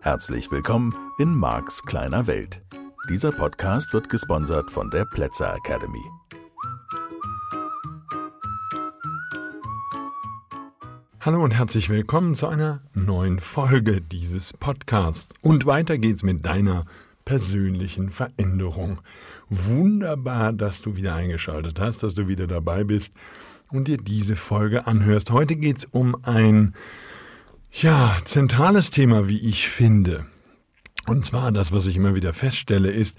Herzlich willkommen in Marks kleiner Welt. Dieser Podcast wird gesponsert von der Plätzer Academy. Hallo und herzlich willkommen zu einer neuen Folge dieses Podcasts. Und weiter geht's mit deiner persönlichen Veränderung. Wunderbar, dass du wieder eingeschaltet hast, dass du wieder dabei bist und dir diese Folge anhörst. Heute geht's um ein ja, zentrales Thema, wie ich finde. Und zwar das, was ich immer wieder feststelle, ist,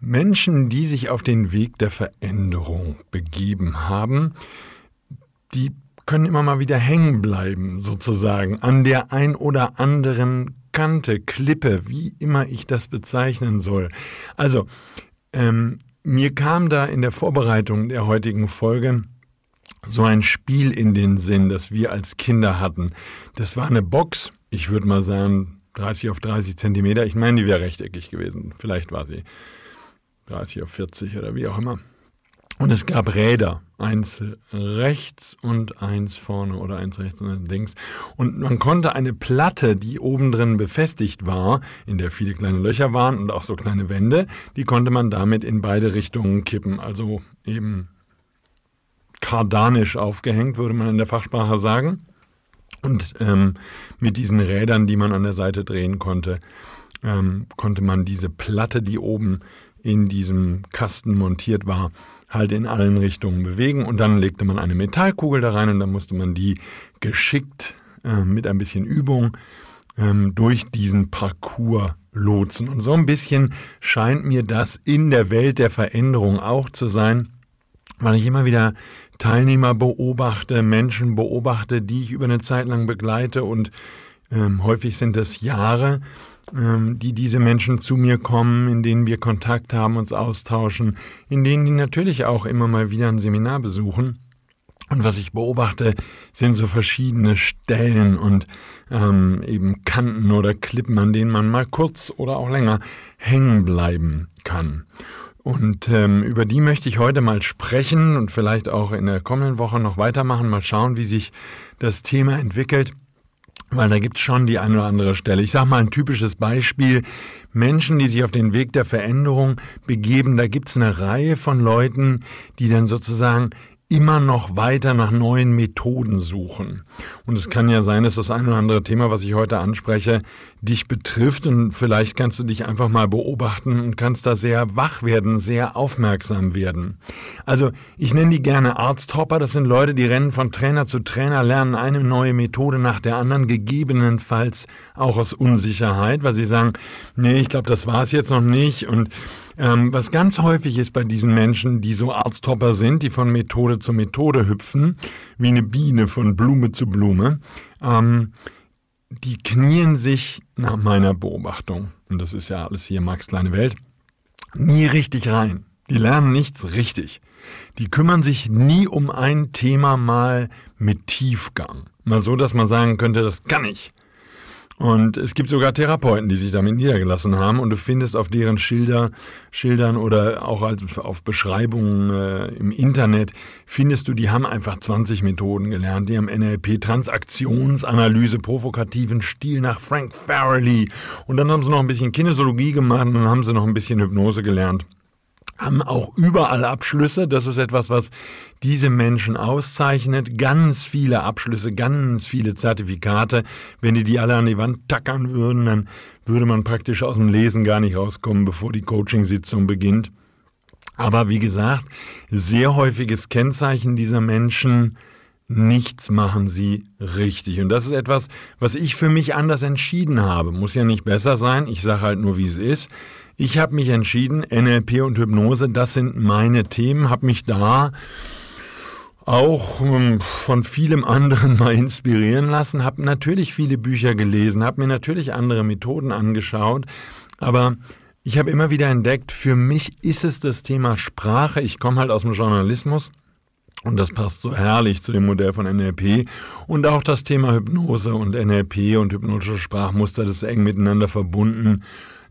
Menschen, die sich auf den Weg der Veränderung begeben haben, die können immer mal wieder hängen bleiben, sozusagen, an der ein oder anderen Kante, Klippe, wie immer ich das bezeichnen soll. Also, ähm, mir kam da in der Vorbereitung der heutigen Folge so ein Spiel in den Sinn, das wir als Kinder hatten. Das war eine Box, ich würde mal sagen 30 auf 30 Zentimeter. Ich meine, die wäre rechteckig gewesen. Vielleicht war sie 30 auf 40 oder wie auch immer. Und es gab Räder, eins rechts und eins vorne oder eins rechts und eins links. Und man konnte eine Platte, die oben drin befestigt war, in der viele kleine Löcher waren und auch so kleine Wände, die konnte man damit in beide Richtungen kippen. Also eben kardanisch aufgehängt, würde man in der Fachsprache sagen. Und ähm, mit diesen Rädern, die man an der Seite drehen konnte, ähm, konnte man diese Platte, die oben in diesem Kasten montiert war, halt in allen Richtungen bewegen und dann legte man eine Metallkugel da rein und dann musste man die geschickt äh, mit ein bisschen Übung ähm, durch diesen Parcours lotsen. Und so ein bisschen scheint mir das in der Welt der Veränderung auch zu sein, weil ich immer wieder Teilnehmer beobachte, Menschen beobachte, die ich über eine Zeit lang begleite und ähm, häufig sind es Jahre, die diese Menschen zu mir kommen, in denen wir Kontakt haben, uns austauschen, in denen die natürlich auch immer mal wieder ein Seminar besuchen. Und was ich beobachte, sind so verschiedene Stellen und ähm, eben Kanten oder Klippen, an denen man mal kurz oder auch länger hängen bleiben kann. Und ähm, über die möchte ich heute mal sprechen und vielleicht auch in der kommenden Woche noch weitermachen, mal schauen, wie sich das Thema entwickelt. Weil da gibt es schon die eine oder andere Stelle. Ich sage mal ein typisches Beispiel. Menschen, die sich auf den Weg der Veränderung begeben, da gibt es eine Reihe von Leuten, die dann sozusagen immer noch weiter nach neuen Methoden suchen. Und es kann ja sein, dass das ein oder andere Thema, was ich heute anspreche, dich betrifft und vielleicht kannst du dich einfach mal beobachten und kannst da sehr wach werden, sehr aufmerksam werden. Also ich nenne die gerne Arzthopper, das sind Leute, die rennen von Trainer zu Trainer, lernen eine neue Methode nach der anderen, gegebenenfalls auch aus Unsicherheit, weil sie sagen, nee, ich glaube, das war es jetzt noch nicht und ähm, was ganz häufig ist bei diesen Menschen, die so Arzthopper sind, die von Methode zu Methode hüpfen, wie eine Biene von Blume zu Blume, ähm, die knien sich nach meiner Beobachtung, und das ist ja alles hier Max kleine Welt, nie richtig rein. Die lernen nichts richtig. Die kümmern sich nie um ein Thema mal mit Tiefgang. Mal so, dass man sagen könnte, das kann ich. Und es gibt sogar Therapeuten, die sich damit niedergelassen haben und du findest auf deren Schilder, Schildern oder auch als, auf Beschreibungen äh, im Internet, findest du, die haben einfach 20 Methoden gelernt. Die haben NLP, Transaktionsanalyse, provokativen Stil nach Frank Farrelly und dann haben sie noch ein bisschen Kinesiologie gemacht und dann haben sie noch ein bisschen Hypnose gelernt haben auch überall Abschlüsse. Das ist etwas, was diese Menschen auszeichnet. Ganz viele Abschlüsse, ganz viele Zertifikate. Wenn die die alle an die Wand tackern würden, dann würde man praktisch aus dem Lesen gar nicht rauskommen, bevor die Coachingsitzung beginnt. Aber wie gesagt, sehr häufiges Kennzeichen dieser Menschen, nichts machen sie richtig. Und das ist etwas, was ich für mich anders entschieden habe. Muss ja nicht besser sein, ich sage halt nur, wie es ist. Ich habe mich entschieden, NLP und Hypnose, das sind meine Themen, habe mich da auch ähm, von vielem anderen mal inspirieren lassen, habe natürlich viele Bücher gelesen, habe mir natürlich andere Methoden angeschaut, aber ich habe immer wieder entdeckt, für mich ist es das Thema Sprache. Ich komme halt aus dem Journalismus und das passt so herrlich zu dem Modell von NLP. Und auch das Thema Hypnose und NLP und hypnotische Sprachmuster, das ist eng miteinander verbunden.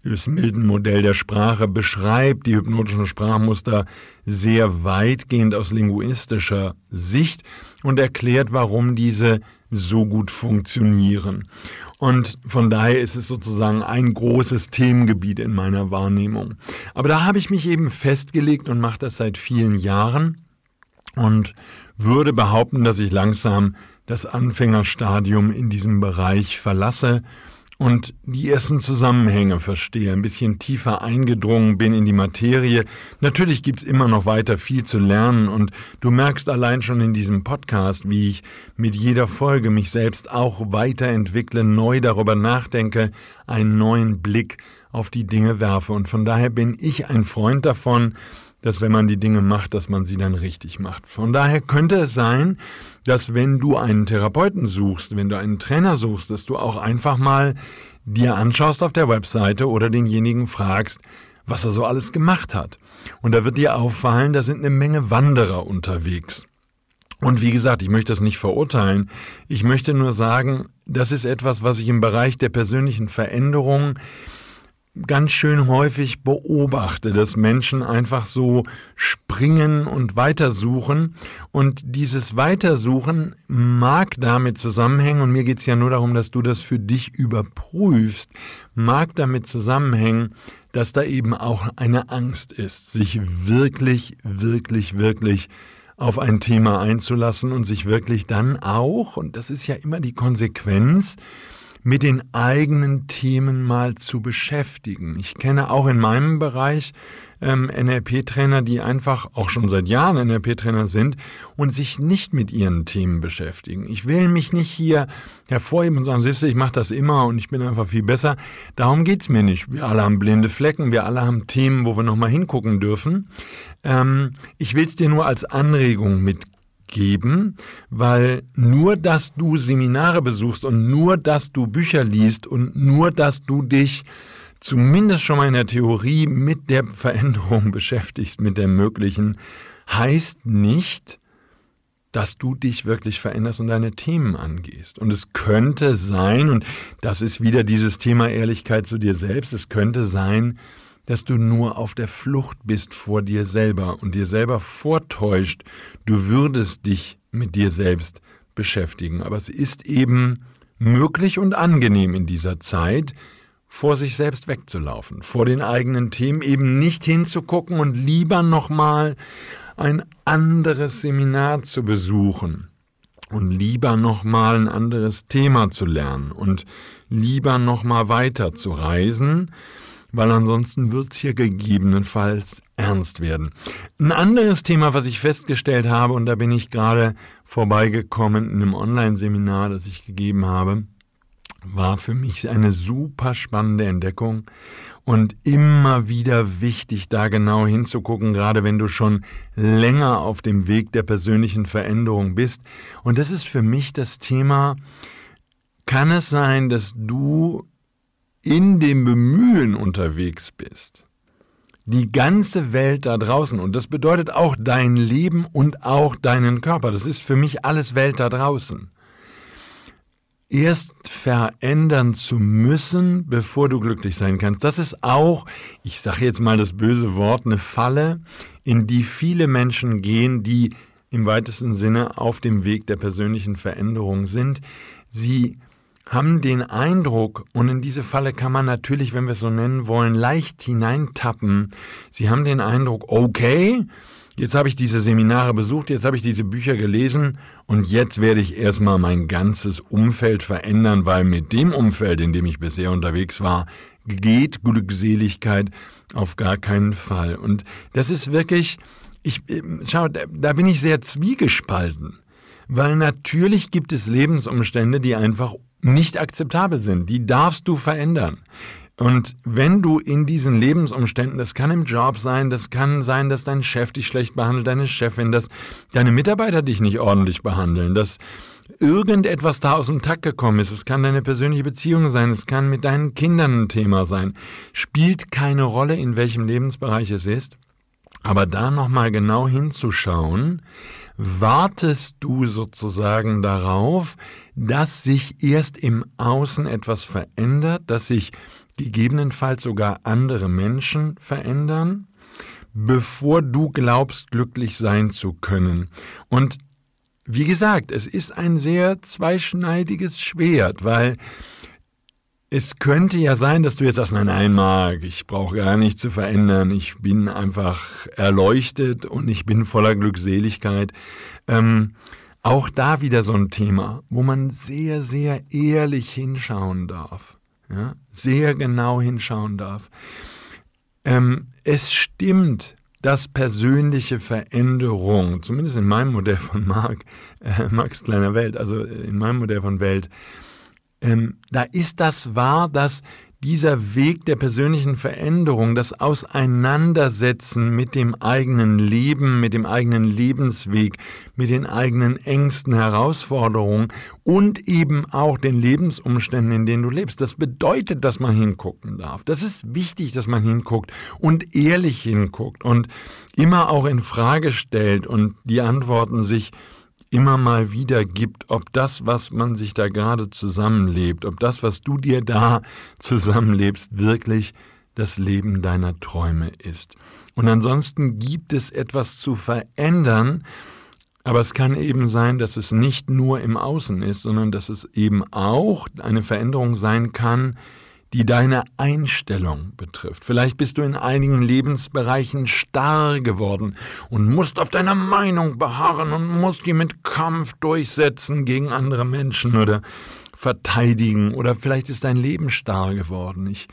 Das Milton-Modell der Sprache beschreibt die hypnotischen Sprachmuster sehr weitgehend aus linguistischer Sicht und erklärt, warum diese so gut funktionieren. Und von daher ist es sozusagen ein großes Themengebiet in meiner Wahrnehmung. Aber da habe ich mich eben festgelegt und mache das seit vielen Jahren und würde behaupten, dass ich langsam das Anfängerstadium in diesem Bereich verlasse und die ersten Zusammenhänge verstehe, ein bisschen tiefer eingedrungen bin in die Materie. Natürlich gibt's immer noch weiter viel zu lernen und du merkst allein schon in diesem Podcast, wie ich mit jeder Folge mich selbst auch weiterentwickle, neu darüber nachdenke, einen neuen Blick auf die Dinge werfe. Und von daher bin ich ein Freund davon, dass wenn man die Dinge macht, dass man sie dann richtig macht. Von daher könnte es sein, dass wenn du einen Therapeuten suchst, wenn du einen Trainer suchst, dass du auch einfach mal dir anschaust auf der Webseite oder denjenigen fragst, was er so alles gemacht hat. Und da wird dir auffallen, da sind eine Menge Wanderer unterwegs. Und wie gesagt, ich möchte das nicht verurteilen. Ich möchte nur sagen, das ist etwas, was ich im Bereich der persönlichen Veränderung ganz schön häufig beobachte, dass Menschen einfach so springen und weitersuchen. Und dieses Weitersuchen mag damit zusammenhängen, und mir geht es ja nur darum, dass du das für dich überprüfst, mag damit zusammenhängen, dass da eben auch eine Angst ist, sich wirklich, wirklich, wirklich auf ein Thema einzulassen und sich wirklich dann auch, und das ist ja immer die Konsequenz, mit den eigenen Themen mal zu beschäftigen. Ich kenne auch in meinem Bereich ähm, NLP-Trainer, die einfach auch schon seit Jahren NLP-Trainer sind und sich nicht mit ihren Themen beschäftigen. Ich will mich nicht hier hervorheben und sagen, siehst du, ich mache das immer und ich bin einfach viel besser. Darum geht's mir nicht. Wir alle haben blinde Flecken, wir alle haben Themen, wo wir nochmal hingucken dürfen. Ähm, ich will es dir nur als Anregung mitgeben geben, weil nur, dass du Seminare besuchst und nur, dass du Bücher liest und nur, dass du dich zumindest schon mal in der Theorie mit der Veränderung beschäftigst, mit der möglichen, heißt nicht, dass du dich wirklich veränderst und deine Themen angehst. Und es könnte sein, und das ist wieder dieses Thema Ehrlichkeit zu dir selbst, es könnte sein, dass du nur auf der Flucht bist vor dir selber und dir selber vortäuscht, du würdest dich mit dir selbst beschäftigen. Aber es ist eben möglich und angenehm in dieser Zeit, vor sich selbst wegzulaufen, vor den eigenen Themen eben nicht hinzugucken und lieber nochmal ein anderes Seminar zu besuchen und lieber nochmal ein anderes Thema zu lernen und lieber nochmal weiter zu reisen, weil ansonsten wird es hier gegebenenfalls ernst werden. Ein anderes Thema, was ich festgestellt habe, und da bin ich gerade vorbeigekommen in einem Online-Seminar, das ich gegeben habe, war für mich eine super spannende Entdeckung und immer wieder wichtig, da genau hinzugucken, gerade wenn du schon länger auf dem Weg der persönlichen Veränderung bist. Und das ist für mich das Thema, kann es sein, dass du in dem Bemühen unterwegs bist, die ganze Welt da draußen, und das bedeutet auch dein Leben und auch deinen Körper, das ist für mich alles Welt da draußen, erst verändern zu müssen, bevor du glücklich sein kannst. Das ist auch, ich sage jetzt mal das böse Wort, eine Falle, in die viele Menschen gehen, die im weitesten Sinne auf dem Weg der persönlichen Veränderung sind. Sie haben den Eindruck, und in diese Falle kann man natürlich, wenn wir es so nennen wollen, leicht hineintappen. Sie haben den Eindruck, okay, jetzt habe ich diese Seminare besucht, jetzt habe ich diese Bücher gelesen und jetzt werde ich erstmal mein ganzes Umfeld verändern, weil mit dem Umfeld, in dem ich bisher unterwegs war, geht Glückseligkeit auf gar keinen Fall. Und das ist wirklich, ich, schau, da bin ich sehr zwiegespalten. Weil natürlich gibt es Lebensumstände, die einfach nicht akzeptabel sind. Die darfst du verändern. Und wenn du in diesen Lebensumständen, das kann im Job sein, das kann sein, dass dein Chef dich schlecht behandelt, deine Chefin, dass deine Mitarbeiter dich nicht ordentlich behandeln, dass irgendetwas da aus dem Takt gekommen ist, es kann deine persönliche Beziehung sein, es kann mit deinen Kindern ein Thema sein, spielt keine Rolle, in welchem Lebensbereich es ist, aber da nochmal genau hinzuschauen, wartest du sozusagen darauf, dass sich erst im Außen etwas verändert, dass sich gegebenenfalls sogar andere Menschen verändern, bevor du glaubst, glücklich sein zu können. Und wie gesagt, es ist ein sehr zweischneidiges Schwert, weil es könnte ja sein, dass du jetzt sagst, nein, nein, Marc, ich brauche gar nichts zu verändern, ich bin einfach erleuchtet und ich bin voller Glückseligkeit. Ähm, auch da wieder so ein Thema, wo man sehr, sehr ehrlich hinschauen darf. Ja? Sehr genau hinschauen darf. Ähm, es stimmt, dass persönliche Veränderung, zumindest in meinem Modell von Marc, äh, Marx kleiner Welt, also in meinem Modell von Welt, ähm, da ist das wahr, dass dieser Weg der persönlichen Veränderung, das Auseinandersetzen mit dem eigenen Leben, mit dem eigenen Lebensweg, mit den eigenen Ängsten, Herausforderungen und eben auch den Lebensumständen, in denen du lebst, das bedeutet, dass man hingucken darf. Das ist wichtig, dass man hinguckt und ehrlich hinguckt und immer auch in Frage stellt und die Antworten sich immer mal wieder gibt, ob das, was man sich da gerade zusammenlebt, ob das, was du dir da zusammenlebst, wirklich das Leben deiner Träume ist. Und ansonsten gibt es etwas zu verändern, aber es kann eben sein, dass es nicht nur im Außen ist, sondern dass es eben auch eine Veränderung sein kann, die deine Einstellung betrifft. Vielleicht bist du in einigen Lebensbereichen starr geworden und musst auf deiner Meinung beharren und musst die mit Kampf durchsetzen gegen andere Menschen oder verteidigen. Oder vielleicht ist dein Leben starr geworden. Ich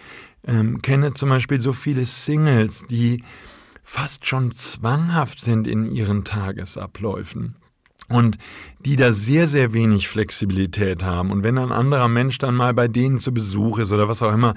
ähm, kenne zum Beispiel so viele Singles, die fast schon zwanghaft sind in ihren Tagesabläufen und die da sehr, sehr wenig Flexibilität haben. Und wenn ein anderer Mensch dann mal bei denen zu Besuch ist oder was auch immer,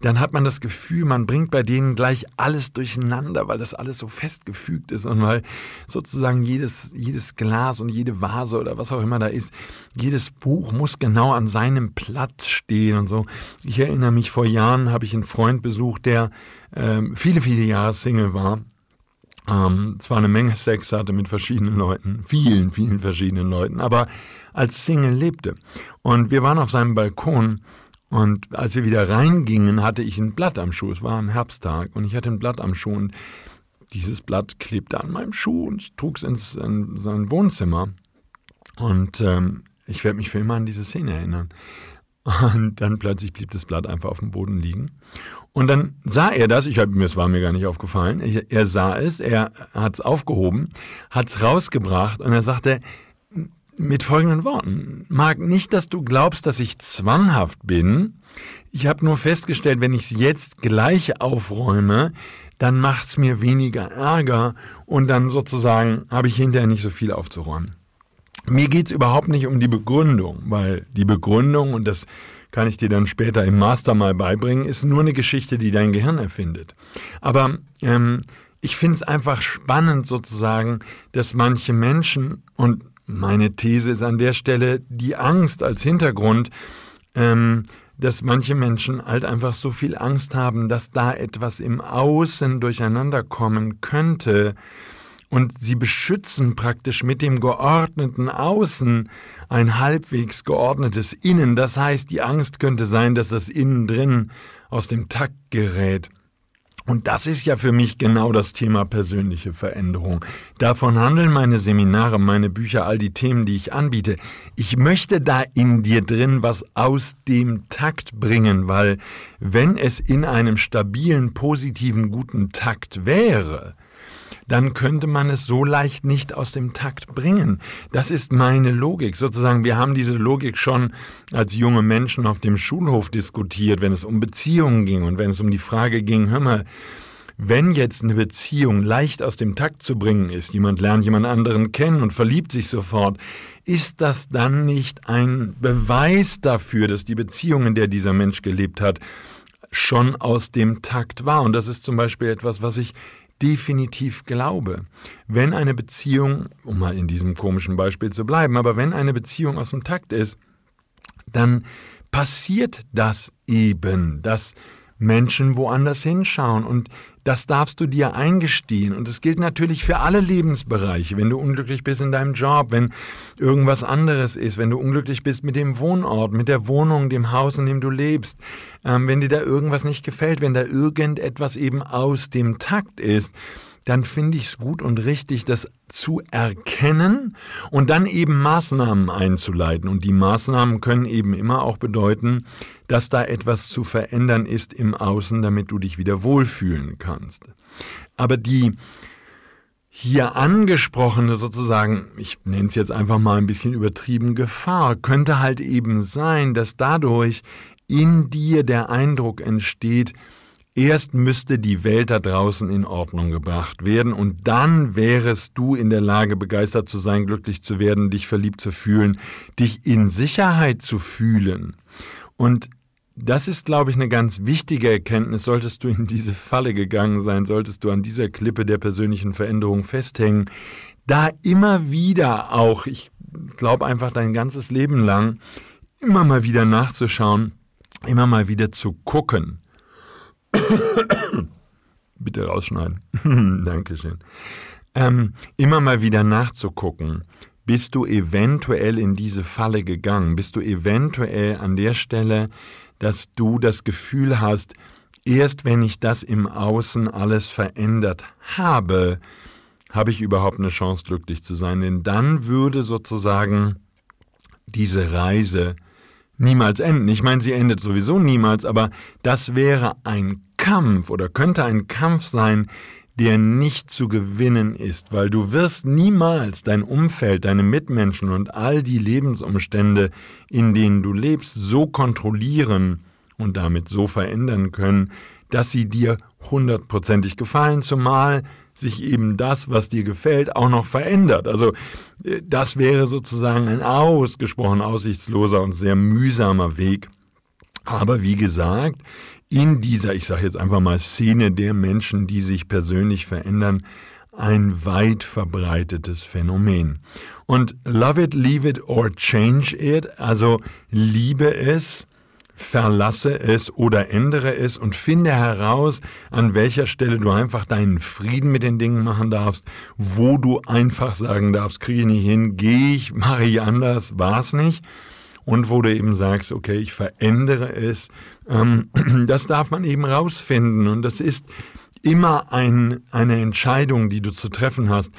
dann hat man das Gefühl, man bringt bei denen gleich alles durcheinander, weil das alles so festgefügt ist und weil sozusagen jedes, jedes Glas und jede Vase oder was auch immer da ist, jedes Buch muss genau an seinem Platz stehen und so. Ich erinnere mich, vor Jahren habe ich einen Freund besucht, der äh, viele, viele Jahre Single war ähm, zwar eine Menge Sex hatte mit verschiedenen Leuten, vielen, vielen verschiedenen Leuten, aber als Single lebte. Und wir waren auf seinem Balkon und als wir wieder reingingen, hatte ich ein Blatt am Schuh. Es war ein Herbsttag und ich hatte ein Blatt am Schuh und dieses Blatt klebte an meinem Schuh und ich trug es ins in sein Wohnzimmer. Und ähm, ich werde mich für immer an diese Szene erinnern. Und dann plötzlich blieb das Blatt einfach auf dem Boden liegen. Und dann sah er das, ich hab, es war mir gar nicht aufgefallen, ich, er sah es, er hat es aufgehoben, hat es rausgebracht und er sagte mit folgenden Worten, mag nicht, dass du glaubst, dass ich zwanghaft bin, ich habe nur festgestellt, wenn ich es jetzt gleich aufräume, dann macht es mir weniger Ärger und dann sozusagen habe ich hinterher nicht so viel aufzuräumen. Mir geht es überhaupt nicht um die Begründung, weil die Begründung, und das kann ich dir dann später im Master mal beibringen, ist nur eine Geschichte, die dein Gehirn erfindet. Aber ähm, ich finde es einfach spannend sozusagen, dass manche Menschen, und meine These ist an der Stelle die Angst als Hintergrund, ähm, dass manche Menschen halt einfach so viel Angst haben, dass da etwas im Außen durcheinander kommen könnte, und sie beschützen praktisch mit dem geordneten Außen ein halbwegs geordnetes Innen. Das heißt, die Angst könnte sein, dass das Innen drin aus dem Takt gerät. Und das ist ja für mich genau das Thema persönliche Veränderung. Davon handeln meine Seminare, meine Bücher, all die Themen, die ich anbiete. Ich möchte da in dir drin was aus dem Takt bringen, weil wenn es in einem stabilen, positiven, guten Takt wäre, dann könnte man es so leicht nicht aus dem Takt bringen. Das ist meine Logik. Sozusagen, wir haben diese Logik schon als junge Menschen auf dem Schulhof diskutiert, wenn es um Beziehungen ging und wenn es um die Frage ging, hör mal, wenn jetzt eine Beziehung leicht aus dem Takt zu bringen ist, jemand lernt jemand anderen kennen und verliebt sich sofort, ist das dann nicht ein Beweis dafür, dass die Beziehung, in der dieser Mensch gelebt hat, schon aus dem Takt war? Und das ist zum Beispiel etwas, was ich definitiv glaube. Wenn eine Beziehung, um mal in diesem komischen Beispiel zu bleiben, aber wenn eine Beziehung aus dem Takt ist, dann passiert das eben, dass Menschen woanders hinschauen und das darfst du dir eingestehen. Und es gilt natürlich für alle Lebensbereiche. Wenn du unglücklich bist in deinem Job, wenn irgendwas anderes ist, wenn du unglücklich bist mit dem Wohnort, mit der Wohnung, dem Haus, in dem du lebst, ähm, wenn dir da irgendwas nicht gefällt, wenn da irgendetwas eben aus dem Takt ist, dann finde ich es gut und richtig, das zu erkennen und dann eben Maßnahmen einzuleiten. Und die Maßnahmen können eben immer auch bedeuten, dass da etwas zu verändern ist im Außen, damit du dich wieder wohlfühlen kannst. Aber die hier angesprochene sozusagen, ich nenne es jetzt einfach mal ein bisschen übertrieben, Gefahr könnte halt eben sein, dass dadurch in dir der Eindruck entsteht, Erst müsste die Welt da draußen in Ordnung gebracht werden und dann wärest du in der Lage, begeistert zu sein, glücklich zu werden, dich verliebt zu fühlen, dich in Sicherheit zu fühlen. Und das ist, glaube ich, eine ganz wichtige Erkenntnis. Solltest du in diese Falle gegangen sein, solltest du an dieser Klippe der persönlichen Veränderung festhängen, da immer wieder auch, ich glaube einfach dein ganzes Leben lang, immer mal wieder nachzuschauen, immer mal wieder zu gucken Bitte rausschneiden. Dankeschön. Ähm, immer mal wieder nachzugucken. Bist du eventuell in diese Falle gegangen? Bist du eventuell an der Stelle, dass du das Gefühl hast, erst wenn ich das im Außen alles verändert habe, habe ich überhaupt eine Chance, glücklich zu sein? Denn dann würde sozusagen diese Reise niemals enden. Ich meine, sie endet sowieso niemals, aber das wäre ein Kampf oder könnte ein Kampf sein, der nicht zu gewinnen ist, weil du wirst niemals dein Umfeld, deine Mitmenschen und all die Lebensumstände, in denen du lebst, so kontrollieren und damit so verändern können, dass sie dir hundertprozentig gefallen, zumal sich eben das, was dir gefällt, auch noch verändert. Also äh, das wäre sozusagen ein ausgesprochen aussichtsloser und sehr mühsamer Weg. Aber wie gesagt, in dieser, ich sage jetzt einfach mal, Szene der Menschen, die sich persönlich verändern, ein weit verbreitetes Phänomen. Und love it, leave it or change it, also liebe es, verlasse es oder ändere es und finde heraus, an welcher Stelle du einfach deinen Frieden mit den Dingen machen darfst, wo du einfach sagen darfst, kriege ich nicht hin, gehe ich, mache ich anders, war es nicht. Und wo du eben sagst, okay, ich verändere es, ähm, das darf man eben rausfinden. Und das ist immer ein, eine Entscheidung, die du zu treffen hast.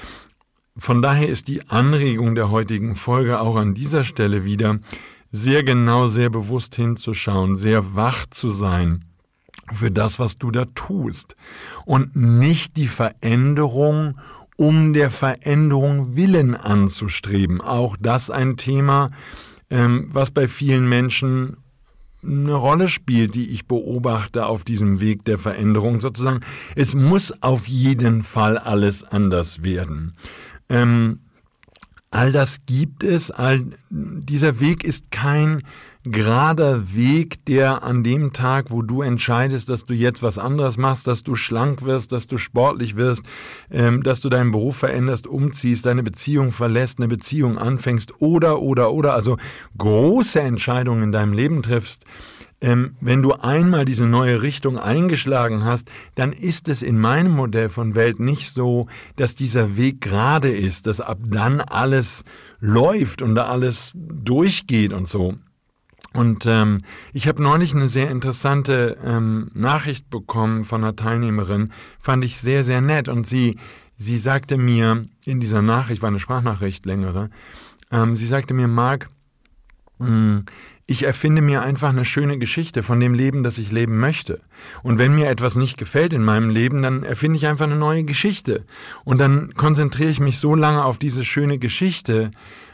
Von daher ist die Anregung der heutigen Folge auch an dieser Stelle wieder, sehr genau, sehr bewusst hinzuschauen, sehr wach zu sein für das, was du da tust und nicht die Veränderung um der Veränderung willen anzustreben. Auch das ein Thema, ähm, was bei vielen Menschen eine Rolle spielt, die ich beobachte auf diesem Weg der Veränderung. Sozusagen, es muss auf jeden Fall alles anders werden. Ähm, All das gibt es, all, dieser Weg ist kein gerader Weg, der an dem Tag, wo du entscheidest, dass du jetzt was anderes machst, dass du schlank wirst, dass du sportlich wirst, ähm, dass du deinen Beruf veränderst, umziehst, deine Beziehung verlässt, eine Beziehung anfängst oder, oder, oder, also große Entscheidungen in deinem Leben triffst, ähm, wenn du einmal diese neue Richtung eingeschlagen hast, dann ist es in meinem Modell von Welt nicht so, dass dieser Weg gerade ist, dass ab dann alles läuft und da alles durchgeht und so. Und ähm, ich habe neulich eine sehr interessante ähm, Nachricht bekommen von einer Teilnehmerin, fand ich sehr, sehr nett. Und sie, sie sagte mir in dieser Nachricht, war eine Sprachnachricht längere, ähm, sie sagte mir, Marc, hm, ich erfinde mir einfach eine schöne Geschichte von dem Leben, das ich leben möchte. Und wenn mir etwas nicht gefällt in meinem Leben, dann erfinde ich einfach eine neue Geschichte. Und dann konzentriere ich mich so lange auf diese schöne Geschichte,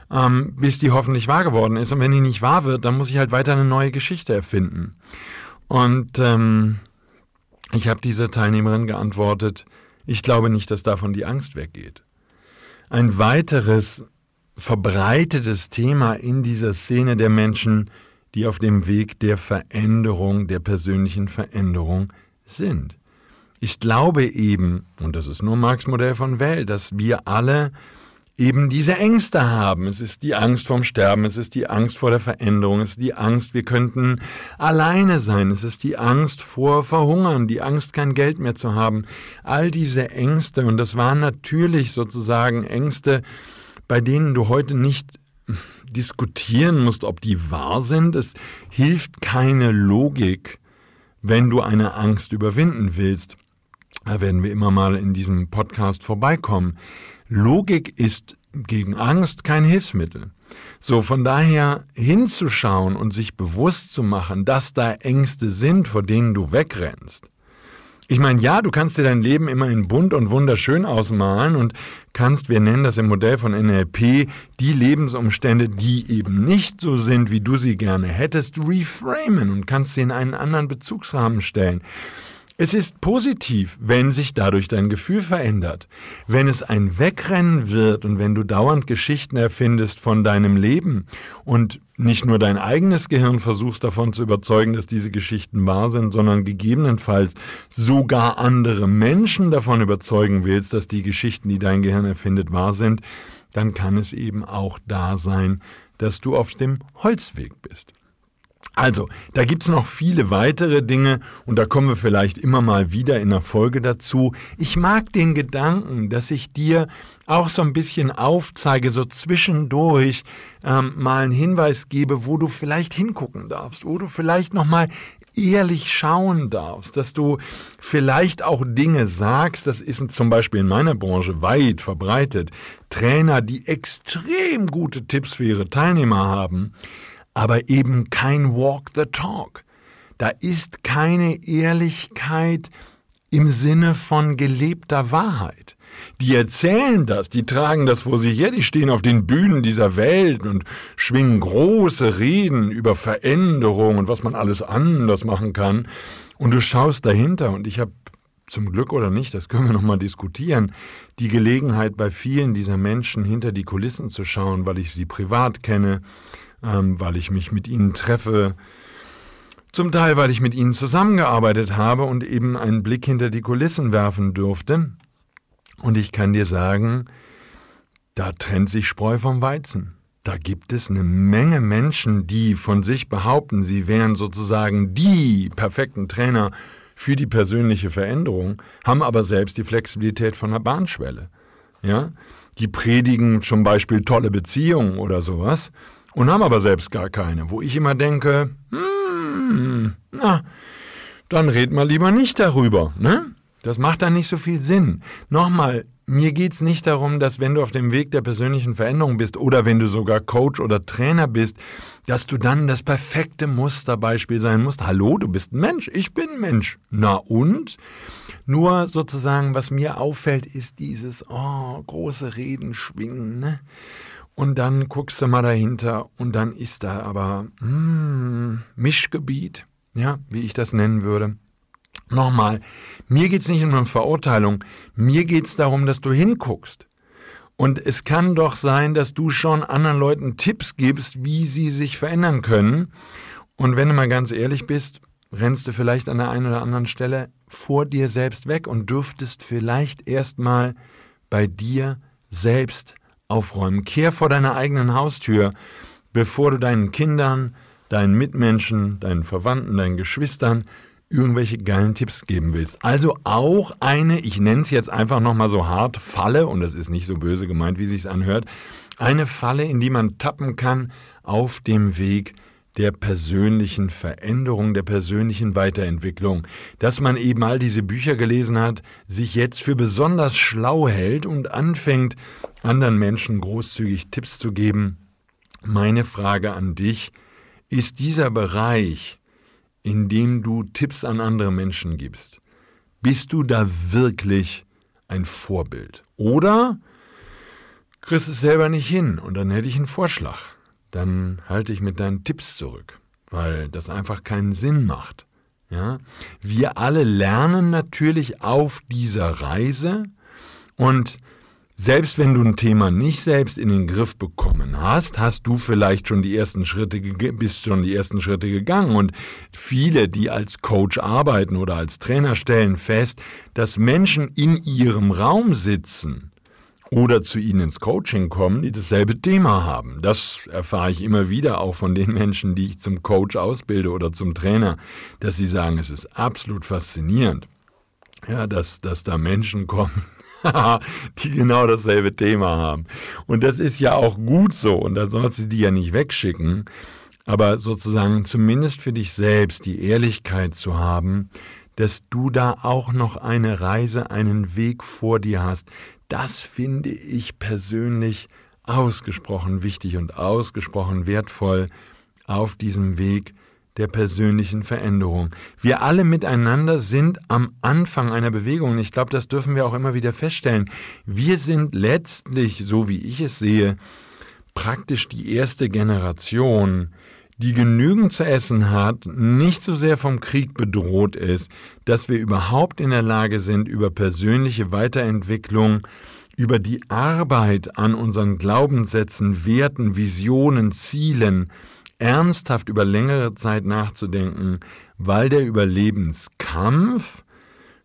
ähm, bis die hoffentlich wahr geworden ist. Und wenn die nicht wahr wird, dann muss ich halt weiter eine neue Geschichte erfinden. Und ähm, ich habe dieser Teilnehmerin geantwortet, ich glaube nicht, dass davon die Angst weggeht. Ein weiteres verbreitetes Thema in dieser Szene der Menschen, die auf dem Weg der Veränderung, der persönlichen Veränderung sind. Ich glaube eben, und das ist nur Marx Modell von Welt, dass wir alle eben diese Ängste haben. Es ist die Angst vorm Sterben, es ist die Angst vor der Veränderung, es ist die Angst, wir könnten alleine sein, es ist die Angst vor Verhungern, die Angst, kein Geld mehr zu haben. All diese Ängste, und das waren natürlich sozusagen Ängste, bei denen du heute nicht diskutieren musst, ob die wahr sind. Es hilft keine Logik, wenn du eine Angst überwinden willst. Da werden wir immer mal in diesem Podcast vorbeikommen. Logik ist gegen Angst kein Hilfsmittel. So, von daher hinzuschauen und sich bewusst zu machen, dass da Ängste sind, vor denen du wegrennst. Ich meine, ja, du kannst dir dein Leben immer in bunt und wunderschön ausmalen und kannst, wir nennen das im Modell von NLP, die Lebensumstände, die eben nicht so sind, wie du sie gerne hättest, reframen und kannst sie in einen anderen Bezugsrahmen stellen. Es ist positiv, wenn sich dadurch dein Gefühl verändert. Wenn es ein Wegrennen wird und wenn du dauernd Geschichten erfindest von deinem Leben und nicht nur dein eigenes Gehirn versuchst davon zu überzeugen, dass diese Geschichten wahr sind, sondern gegebenenfalls sogar andere Menschen davon überzeugen willst, dass die Geschichten, die dein Gehirn erfindet, wahr sind, dann kann es eben auch da sein, dass du auf dem Holzweg bist. Also, da gibt's noch viele weitere Dinge und da kommen wir vielleicht immer mal wieder in der Folge dazu. Ich mag den Gedanken, dass ich dir auch so ein bisschen aufzeige, so zwischendurch ähm, mal einen Hinweis gebe, wo du vielleicht hingucken darfst, wo du vielleicht nochmal ehrlich schauen darfst, dass du vielleicht auch Dinge sagst, das ist zum Beispiel in meiner Branche weit verbreitet, Trainer, die extrem gute Tipps für ihre Teilnehmer haben, aber eben kein Walk the Talk. Da ist keine Ehrlichkeit im Sinne von gelebter Wahrheit. Die erzählen das, die tragen das vor sich her, die stehen auf den Bühnen dieser Welt und schwingen große Reden über Veränderung und was man alles anders machen kann. Und du schaust dahinter und ich habe zum Glück oder nicht, das können wir nochmal diskutieren, die Gelegenheit bei vielen dieser Menschen hinter die Kulissen zu schauen, weil ich sie privat kenne, ähm, weil ich mich mit ihnen treffe, zum Teil, weil ich mit ihnen zusammengearbeitet habe und eben einen Blick hinter die Kulissen werfen durfte. Und ich kann dir sagen, da trennt sich Spreu vom Weizen. Da gibt es eine Menge Menschen, die von sich behaupten, sie wären sozusagen die perfekten Trainer für die persönliche Veränderung, haben aber selbst die Flexibilität von der Bahnschwelle. Ja? Die predigen zum Beispiel tolle Beziehungen oder sowas und haben aber selbst gar keine, wo ich immer denke, hm, na, dann red mal lieber nicht darüber, ne? Das macht dann nicht so viel Sinn. Nochmal, mir geht's nicht darum, dass wenn du auf dem Weg der persönlichen Veränderung bist oder wenn du sogar Coach oder Trainer bist, dass du dann das perfekte Musterbeispiel sein musst. Hallo, du bist ein Mensch, ich bin ein Mensch. Na und? Nur sozusagen, was mir auffällt, ist dieses oh, große Reden schwingen. Ne? Und dann guckst du mal dahinter und dann ist da aber mm, Mischgebiet, ja, wie ich das nennen würde. Nochmal, mir geht's nicht um eine Verurteilung, mir geht's darum, dass du hinguckst. Und es kann doch sein, dass du schon anderen Leuten Tipps gibst, wie sie sich verändern können. Und wenn du mal ganz ehrlich bist, rennst du vielleicht an der einen oder anderen Stelle vor dir selbst weg und dürftest vielleicht erstmal bei dir selbst aufräumen. Kehr vor deiner eigenen Haustür, bevor du deinen Kindern, deinen Mitmenschen, deinen Verwandten, deinen Geschwistern irgendwelche geilen Tipps geben willst. Also auch eine, ich nenne es jetzt einfach nochmal so hart, Falle, und das ist nicht so böse gemeint, wie sich's anhört, eine Falle, in die man tappen kann auf dem Weg der persönlichen Veränderung, der persönlichen Weiterentwicklung, dass man eben all diese Bücher gelesen hat, sich jetzt für besonders schlau hält und anfängt, anderen Menschen großzügig Tipps zu geben. Meine Frage an dich, ist dieser Bereich, in dem du Tipps an andere Menschen gibst, bist du da wirklich ein Vorbild? Oder kriegst es selber nicht hin und dann hätte ich einen Vorschlag dann halte ich mit deinen Tipps zurück, weil das einfach keinen Sinn macht. Ja? Wir alle lernen natürlich auf dieser Reise und selbst wenn du ein Thema nicht selbst in den Griff bekommen hast, hast du vielleicht schon die ersten Schritte, bist schon die ersten Schritte gegangen. Und viele, die als Coach arbeiten oder als Trainer, stellen fest, dass Menschen in ihrem Raum sitzen oder zu Ihnen ins Coaching kommen, die dasselbe Thema haben. Das erfahre ich immer wieder auch von den Menschen, die ich zum Coach ausbilde oder zum Trainer, dass sie sagen, es ist absolut faszinierend, ja, dass, dass da Menschen kommen, die genau dasselbe Thema haben. Und das ist ja auch gut so und da sollst du die ja nicht wegschicken, aber sozusagen zumindest für dich selbst die Ehrlichkeit zu haben, dass du da auch noch eine Reise, einen Weg vor dir hast. Das finde ich persönlich ausgesprochen wichtig und ausgesprochen wertvoll auf diesem Weg der persönlichen Veränderung. Wir alle miteinander sind am Anfang einer Bewegung und ich glaube, das dürfen wir auch immer wieder feststellen. Wir sind letztlich, so wie ich es sehe, praktisch die erste Generation, die genügend zu essen hat, nicht so sehr vom Krieg bedroht ist, dass wir überhaupt in der Lage sind, über persönliche Weiterentwicklung, über die Arbeit an unseren Glaubenssätzen, Werten, Visionen, Zielen ernsthaft über längere Zeit nachzudenken, weil der Überlebenskampf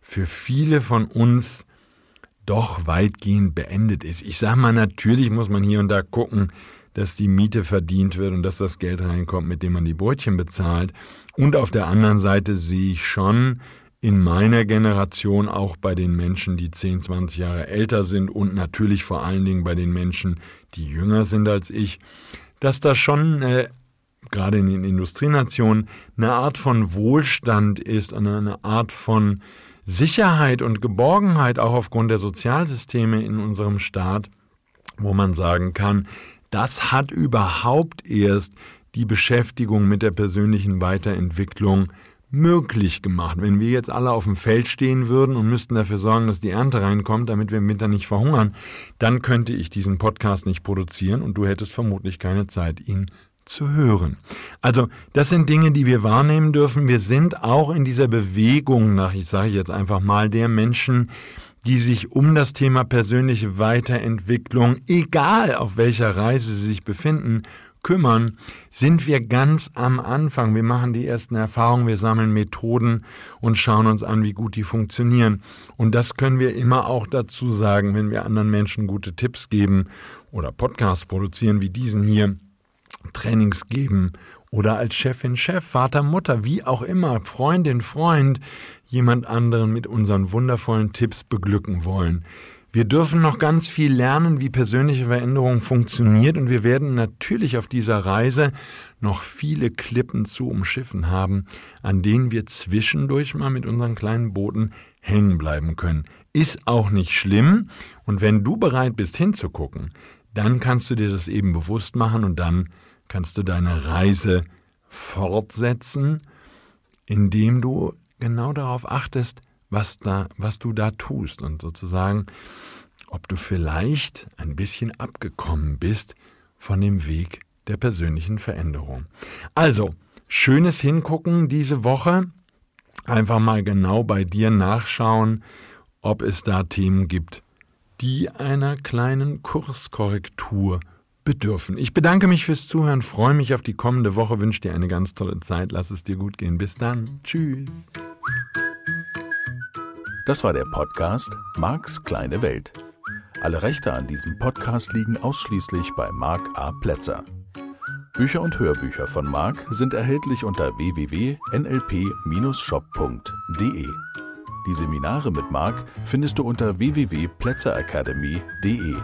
für viele von uns doch weitgehend beendet ist. Ich sage mal, natürlich muss man hier und da gucken, dass die Miete verdient wird und dass das Geld reinkommt, mit dem man die Brötchen bezahlt. Und auf der anderen Seite sehe ich schon in meiner Generation, auch bei den Menschen, die 10, 20 Jahre älter sind und natürlich vor allen Dingen bei den Menschen, die jünger sind als ich, dass da schon äh, gerade in den Industrienationen eine Art von Wohlstand ist eine Art von Sicherheit und Geborgenheit auch aufgrund der Sozialsysteme in unserem Staat, wo man sagen kann, das hat überhaupt erst die Beschäftigung mit der persönlichen Weiterentwicklung möglich gemacht. Wenn wir jetzt alle auf dem Feld stehen würden und müssten dafür sorgen, dass die Ernte reinkommt, damit wir im Winter nicht verhungern, dann könnte ich diesen Podcast nicht produzieren und du hättest vermutlich keine Zeit, ihn zu hören. Also das sind Dinge, die wir wahrnehmen dürfen. Wir sind auch in dieser Bewegung nach, ich sage jetzt einfach mal, der Menschen, die sich um das Thema persönliche Weiterentwicklung, egal auf welcher Reise sie sich befinden, kümmern, sind wir ganz am Anfang. Wir machen die ersten Erfahrungen, wir sammeln Methoden und schauen uns an, wie gut die funktionieren. Und das können wir immer auch dazu sagen, wenn wir anderen Menschen gute Tipps geben oder Podcasts produzieren wie diesen hier, Trainings geben oder als Chefin, Chef, Vater, Mutter, wie auch immer, Freundin, Freund, jemand anderen mit unseren wundervollen Tipps beglücken wollen. Wir dürfen noch ganz viel lernen, wie persönliche Veränderung funktioniert und wir werden natürlich auf dieser Reise noch viele Klippen zu umschiffen haben, an denen wir zwischendurch mal mit unseren kleinen Booten hängen bleiben können. Ist auch nicht schlimm und wenn du bereit bist hinzugucken, dann kannst du dir das eben bewusst machen und dann kannst du deine Reise fortsetzen, indem du genau darauf achtest, was, da, was du da tust und sozusagen, ob du vielleicht ein bisschen abgekommen bist von dem Weg der persönlichen Veränderung. Also, schönes Hingucken diese Woche. Einfach mal genau bei dir nachschauen, ob es da Themen gibt, die einer kleinen Kurskorrektur bedürfen. Ich bedanke mich fürs Zuhören, freue mich auf die kommende Woche, wünsche dir eine ganz tolle Zeit, lass es dir gut gehen. Bis dann. Tschüss. Das war der Podcast Marks kleine Welt. Alle Rechte an diesem Podcast liegen ausschließlich bei Mark A. Plätzer. Bücher und Hörbücher von Mark sind erhältlich unter www.nlp-shop.de. Die Seminare mit Marc findest du unter www.plätzeracademy.de.